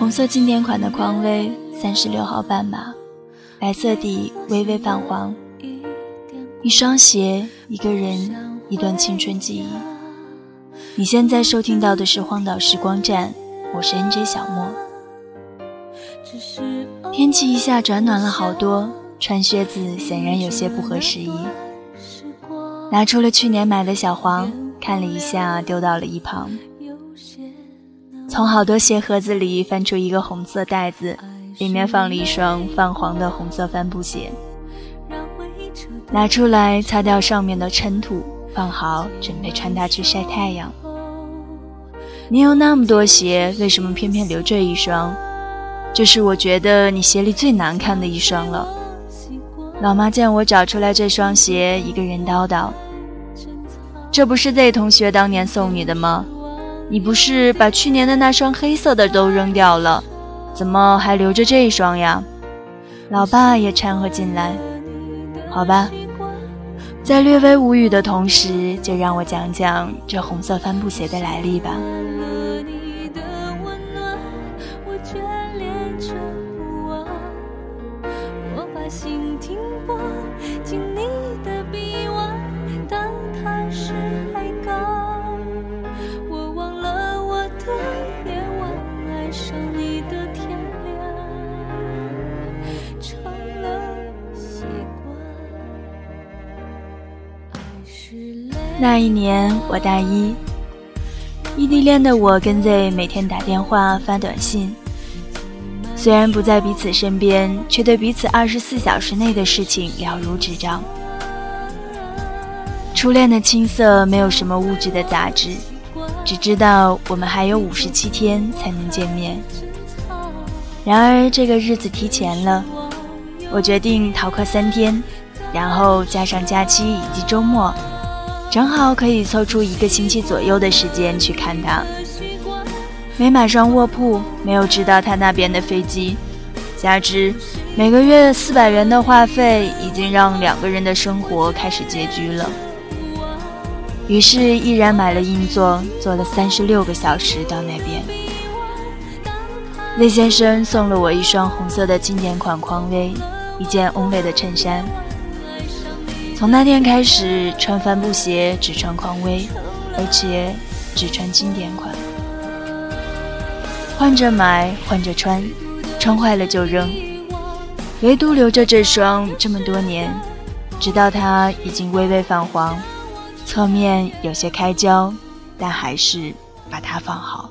红色经典款的匡威，三十六号半码，白色底，微微泛黄。一双鞋，一个人，一段青春记忆。你现在收听到的是荒岛时光站，我是 NJ 小莫。天气一下转暖了好多，穿靴子显然有些不合时宜。拿出了去年买的小黄，看了一下，丢到了一旁。从好多鞋盒子里翻出一个红色袋子，里面放了一双泛黄的红色帆布鞋。拿出来擦掉上面的尘土，放好，准备穿它去晒太阳。你有那么多鞋，为什么偏偏留这一双？这是我觉得你鞋里最难看的一双了。老妈见我找出来这双鞋，一个人叨叨：“这不是 Z 同学当年送你的吗？你不是把去年的那双黑色的都扔掉了，怎么还留着这一双呀？”老爸也掺和进来：“好吧。”在略微无语的同时，就让我讲讲这红色帆布鞋的来历吧。那一年我大一，异地恋的我跟 Z 每天打电话发短信，虽然不在彼此身边，却对彼此二十四小时内的事情了如指掌。初恋的青涩没有什么物质的杂质，只知道我们还有五十七天才能见面。然而这个日子提前了，我决定逃课三天，然后加上假期以及周末。正好可以凑出一个星期左右的时间去看他。没买上卧铺，没有知道他那边的飞机，加之每个月四百元的话费，已经让两个人的生活开始拮据了。于是毅然买了硬座，坐了三十六个小时到那边。魏先生送了我一双红色的经典款匡威，一件 Only 的衬衫。从那天开始，穿帆布鞋只穿匡威，而且只穿经典款。换着买，换着穿，穿坏了就扔，唯独留着这双这么多年，直到它已经微微泛黄，侧面有些开胶，但还是把它放好。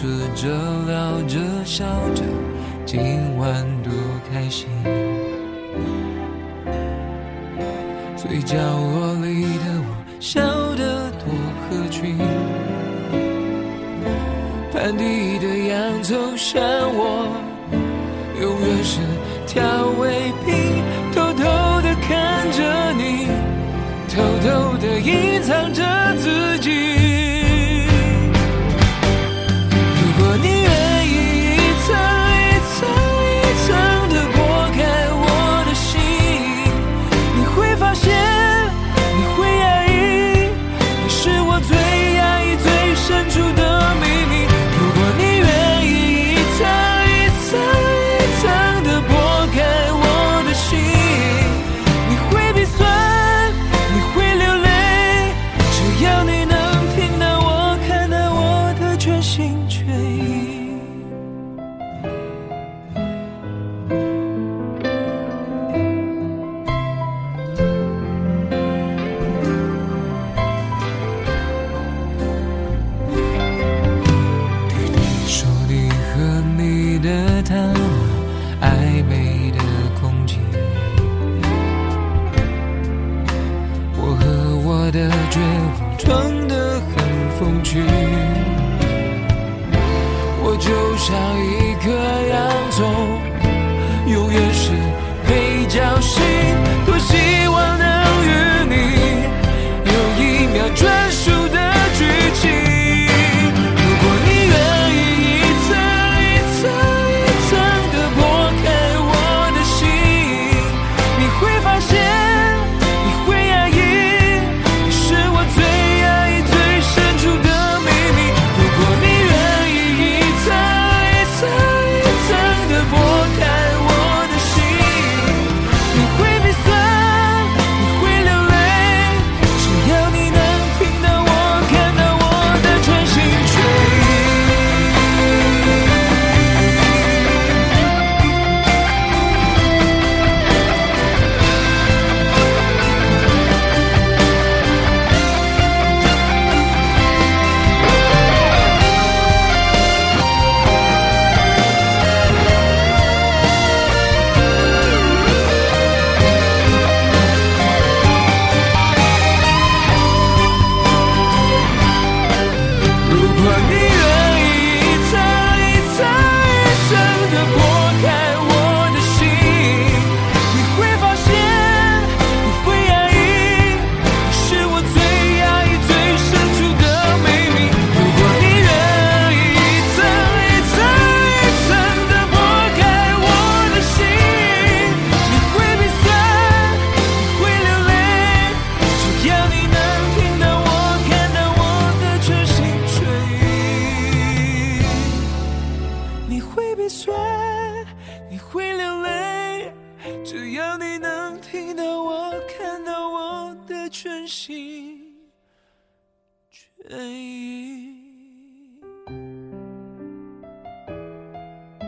吃着聊着笑着，今晚多开心。最角落里的我笑得多合群。盘底的洋葱像我，永远是调味品。偷偷的看着你，偷偷的隐藏着自己。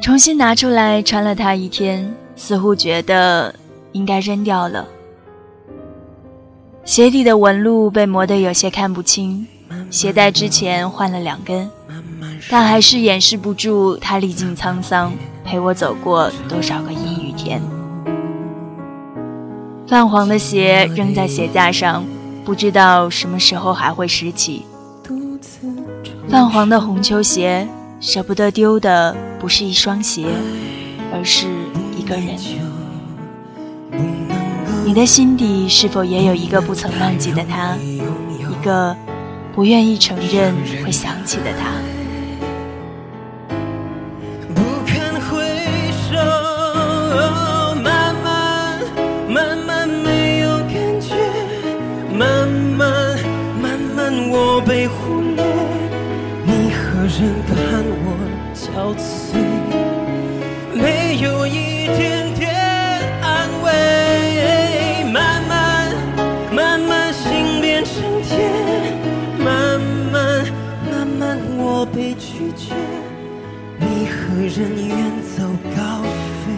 重新拿出来穿了它一天，似乎觉得应该扔掉了。鞋底的纹路被磨得有些看不清，鞋带之前换了两根，但还是掩饰不住它历尽沧桑，陪我走过多少个阴雨天。泛黄的鞋扔在鞋架上，不知道什么时候还会拾起。泛黄的红球鞋，舍不得丢的不是一双鞋，而是一个人。你的心底是否也有一个不曾忘记的他，一个不愿意承认会想起的他？不堪回首，憔悴？没有一点点安慰，慢慢慢慢心变成铁，慢慢慢慢我被拒绝。你何人远走高飞？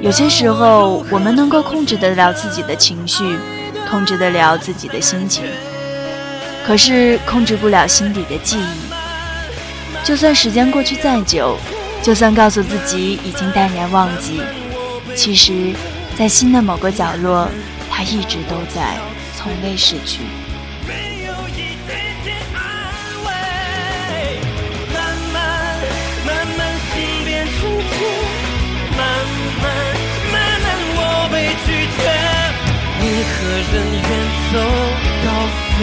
有些时候，我们能够控制得了自己的情绪，控制得了自己的心情，可是控制不了心底的记忆。就算时间过去再久，就算告诉自己已经淡然忘记，其实，在心的某个角落，它一直都在，从未逝去。慢慢慢慢心变成铁，慢慢慢慢我被拒绝。你何人远走高飞？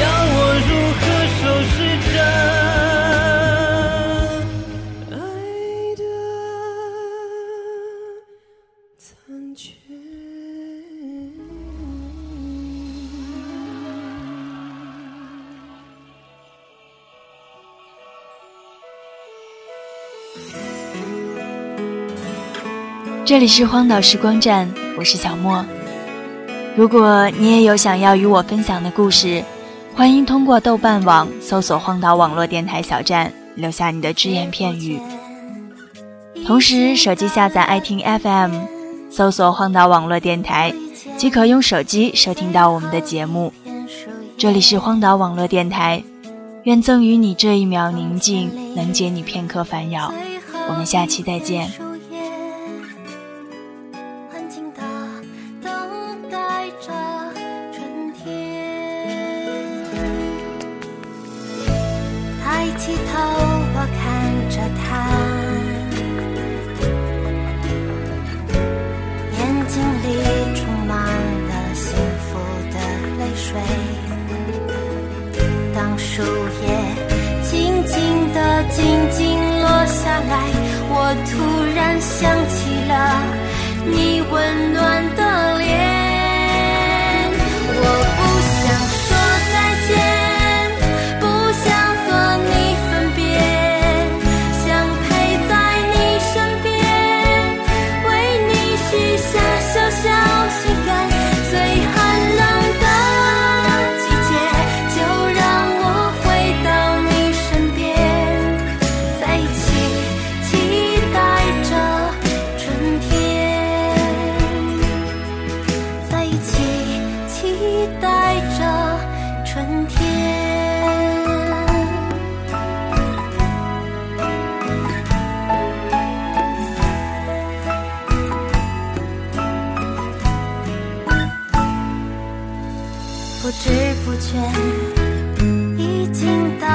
要我如何收拾这这里是荒岛时光站，我是小莫。如果你也有想要与我分享的故事，欢迎通过豆瓣网搜索“荒岛网络电台小站”，留下你的只言片语。同时，手机下载爱听 FM，搜索“荒岛网络电台”，即可用手机收听到我们的节目。这里是荒岛网络电台，愿赠予你这一秒宁静，能解你片刻烦扰。我们下期再见。树叶安静地等待着春天。抬起头，我看着他，眼睛里充满了幸福的泪水。当树叶静静地、静静落下来，我突然想起了你温暖的脸。不知不觉，已经到